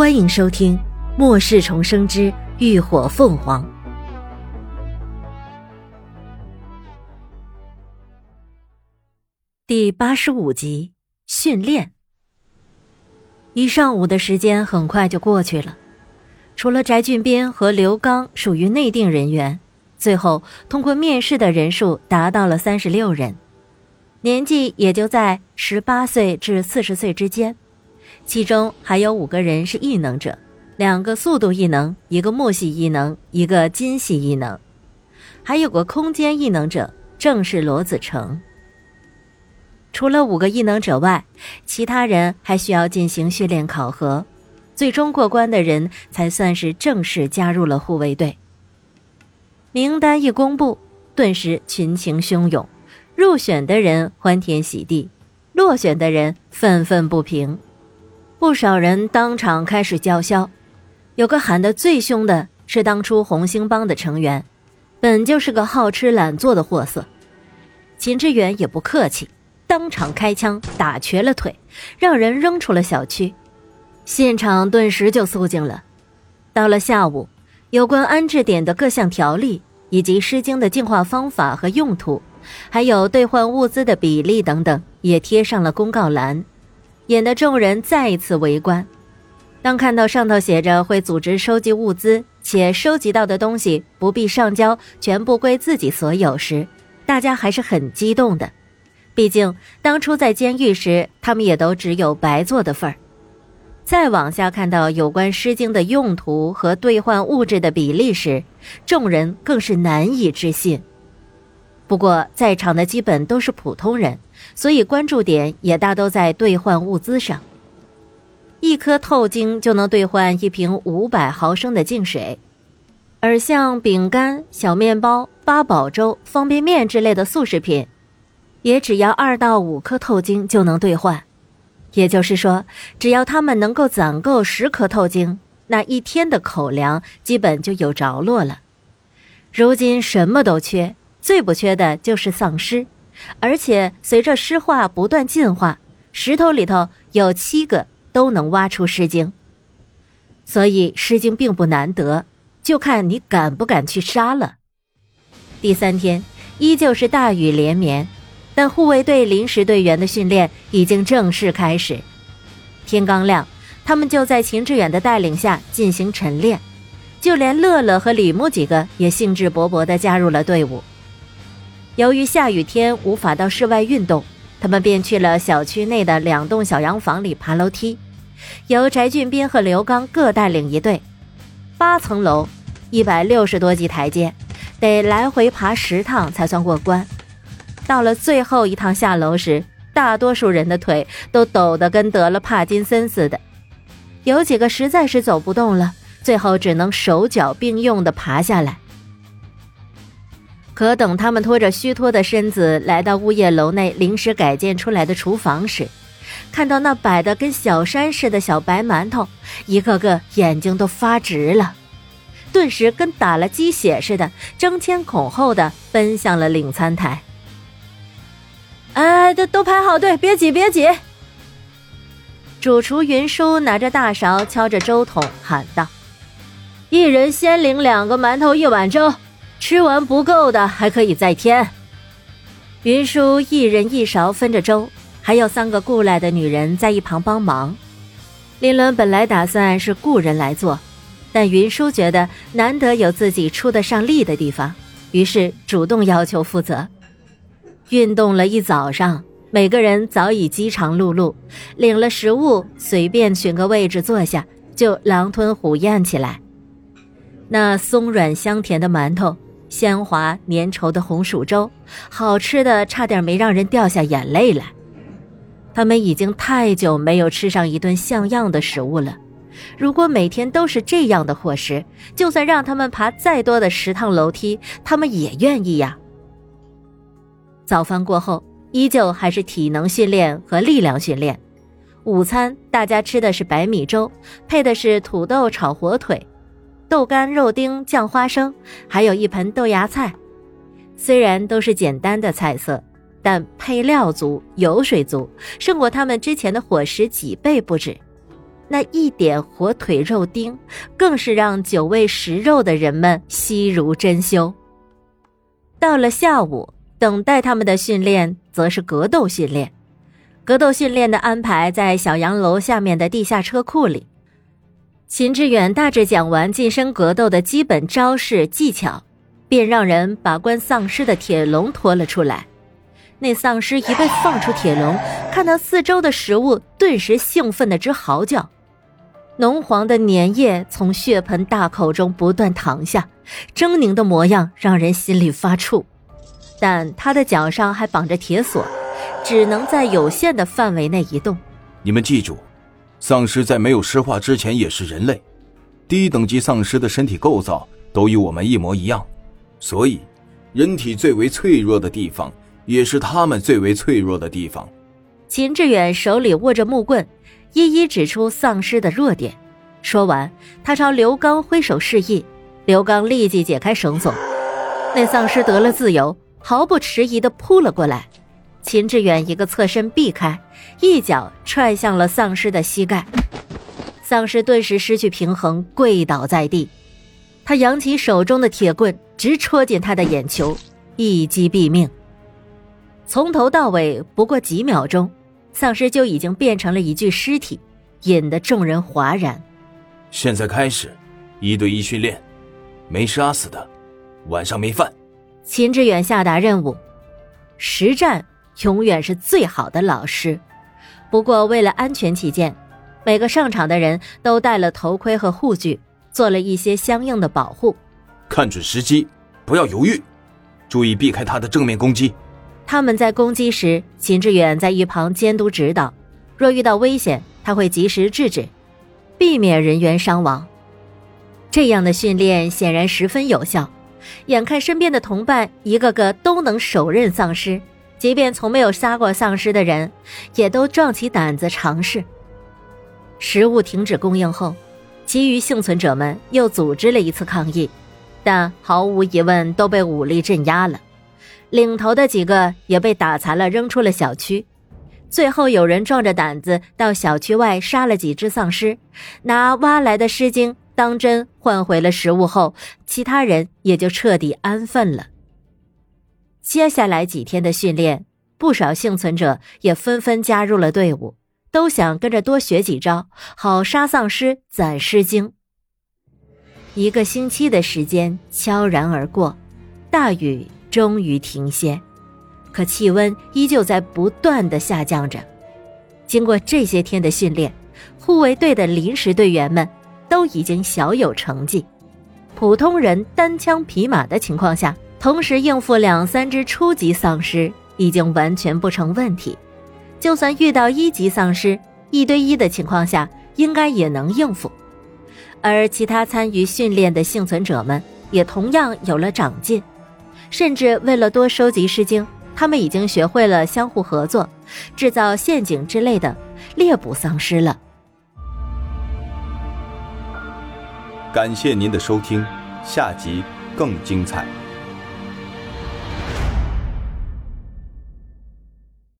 欢迎收听《末世重生之浴火凤凰》第八十五集训练。一上午的时间很快就过去了，除了翟俊斌和刘刚属于内定人员，最后通过面试的人数达到了三十六人，年纪也就在十八岁至四十岁之间。其中还有五个人是异能者，两个速度异能，一个木系异能，一个金系异能，还有个空间异能者，正是罗子成。除了五个异能者外，其他人还需要进行训练考核，最终过关的人才算是正式加入了护卫队。名单一公布，顿时群情汹涌，入选的人欢天喜地，落选的人愤愤不平。不少人当场开始叫嚣，有个喊得最凶的是当初红星帮的成员，本就是个好吃懒做的货色。秦志远也不客气，当场开枪打瘸了腿，让人扔出了小区，现场顿时就肃静了。到了下午，有关安置点的各项条例，以及诗经的净化方法和用途，还有兑换物资的比例等等，也贴上了公告栏。引得众人再一次围观。当看到上头写着会组织收集物资，且收集到的东西不必上交，全部归自己所有时，大家还是很激动的。毕竟当初在监狱时，他们也都只有白做的份儿。再往下看到有关《诗经》的用途和兑换物质的比例时，众人更是难以置信。不过，在场的基本都是普通人，所以关注点也大都在兑换物资上。一颗透晶就能兑换一瓶五百毫升的净水，而像饼干、小面包、八宝粥、方便面之类的速食品，也只要二到五颗透晶就能兑换。也就是说，只要他们能够攒够十颗透晶，那一天的口粮基本就有着落了。如今什么都缺。最不缺的就是丧尸，而且随着尸化不断进化，石头里头有七个都能挖出尸精。所以尸精并不难得，就看你敢不敢去杀了。第三天依旧是大雨连绵，但护卫队临时队员的训练已经正式开始。天刚亮，他们就在秦志远的带领下进行晨练，就连乐乐和李牧几个也兴致勃勃地加入了队伍。由于下雨天无法到室外运动，他们便去了小区内的两栋小洋房里爬楼梯。由翟俊斌和刘刚各带领一队，八层楼，一百六十多级台阶，得来回爬十趟才算过关。到了最后一趟下楼时，大多数人的腿都抖得跟得了帕金森似的，有几个实在是走不动了，最后只能手脚并用地爬下来。可等他们拖着虚脱的身子来到物业楼内临时改建出来的厨房时，看到那摆的跟小山似的小白馒头，一个个眼睛都发直了，顿时跟打了鸡血似的，争先恐后的奔向了领餐台。哎，都都排好队，别挤，别挤！主厨云舒拿着大勺敲着粥桶喊道：“一人先领两个馒头，一碗粥。”吃完不够的还可以再添。云舒一人一勺分着粥，还有三个雇来的女人在一旁帮忙。林伦本来打算是雇人来做，但云舒觉得难得有自己出得上力的地方，于是主动要求负责。运动了一早上，每个人早已饥肠辘辘，领了食物，随便选个位置坐下，就狼吞虎咽起来。那松软香甜的馒头。鲜滑粘稠的红薯粥，好吃的差点没让人掉下眼泪来。他们已经太久没有吃上一顿像样的食物了。如果每天都是这样的伙食，就算让他们爬再多的十趟楼梯，他们也愿意呀。早饭过后，依旧还是体能训练和力量训练。午餐大家吃的是白米粥，配的是土豆炒火腿。豆干、肉丁、酱花生，还有一盆豆芽菜。虽然都是简单的菜色，但配料足、油水足，胜过他们之前的伙食几倍不止。那一点火腿肉丁，更是让久未食肉的人们惜如珍馐。到了下午，等待他们的训练则是格斗训练。格斗训练的安排在小洋楼下面的地下车库里。秦志远大致讲完近身格斗的基本招式技巧，便让人把关丧尸的铁笼拖了出来。那丧尸一被放出铁笼，看到四周的食物，顿时兴奋的直嚎叫。浓黄的粘液从血盆大口中不断淌下，狰狞的模样让人心里发怵。但他的脚上还绑着铁锁，只能在有限的范围内移动。你们记住。丧尸在没有尸化之前也是人类，低等级丧尸的身体构造都与我们一模一样，所以，人体最为脆弱的地方也是他们最为脆弱的地方。秦志远手里握着木棍，一一指出丧尸的弱点。说完，他朝刘刚挥手示意，刘刚立即解开绳索，那丧尸得了自由，毫不迟疑地扑了过来。秦志远一个侧身避开，一脚踹向了丧尸的膝盖，丧尸顿时失去平衡，跪倒在地。他扬起手中的铁棍，直戳进他的眼球，一击毙命。从头到尾不过几秒钟，丧尸就已经变成了一具尸体，引得众人哗然。现在开始，一对一训练，没杀死的，晚上没饭。秦志远下达任务：实战。永远是最好的老师。不过，为了安全起见，每个上场的人都戴了头盔和护具，做了一些相应的保护。看准时机，不要犹豫，注意避开他的正面攻击。他们在攻击时，秦志远在一旁监督指导。若遇到危险，他会及时制止，避免人员伤亡。这样的训练显然十分有效。眼看身边的同伴一个个都能手刃丧尸。即便从没有杀过丧尸的人，也都壮起胆子尝试。食物停止供应后，其余幸存者们又组织了一次抗议，但毫无疑问都被武力镇压了。领头的几个也被打残了，扔出了小区。最后有人壮着胆子到小区外杀了几只丧尸，拿挖来的尸精当真换回了食物后，其他人也就彻底安分了。接下来几天的训练，不少幸存者也纷纷加入了队伍，都想跟着多学几招，好杀丧尸、攒尸精。一个星期的时间悄然而过，大雨终于停歇，可气温依旧在不断的下降着。经过这些天的训练，护卫队的临时队员们都已经小有成绩，普通人单枪匹马的情况下。同时应付两三只初级丧尸已经完全不成问题，就算遇到一级丧尸，一对一的情况下应该也能应付。而其他参与训练的幸存者们也同样有了长进，甚至为了多收集尸精，他们已经学会了相互合作，制造陷阱之类的猎捕丧尸了。感谢您的收听，下集更精彩。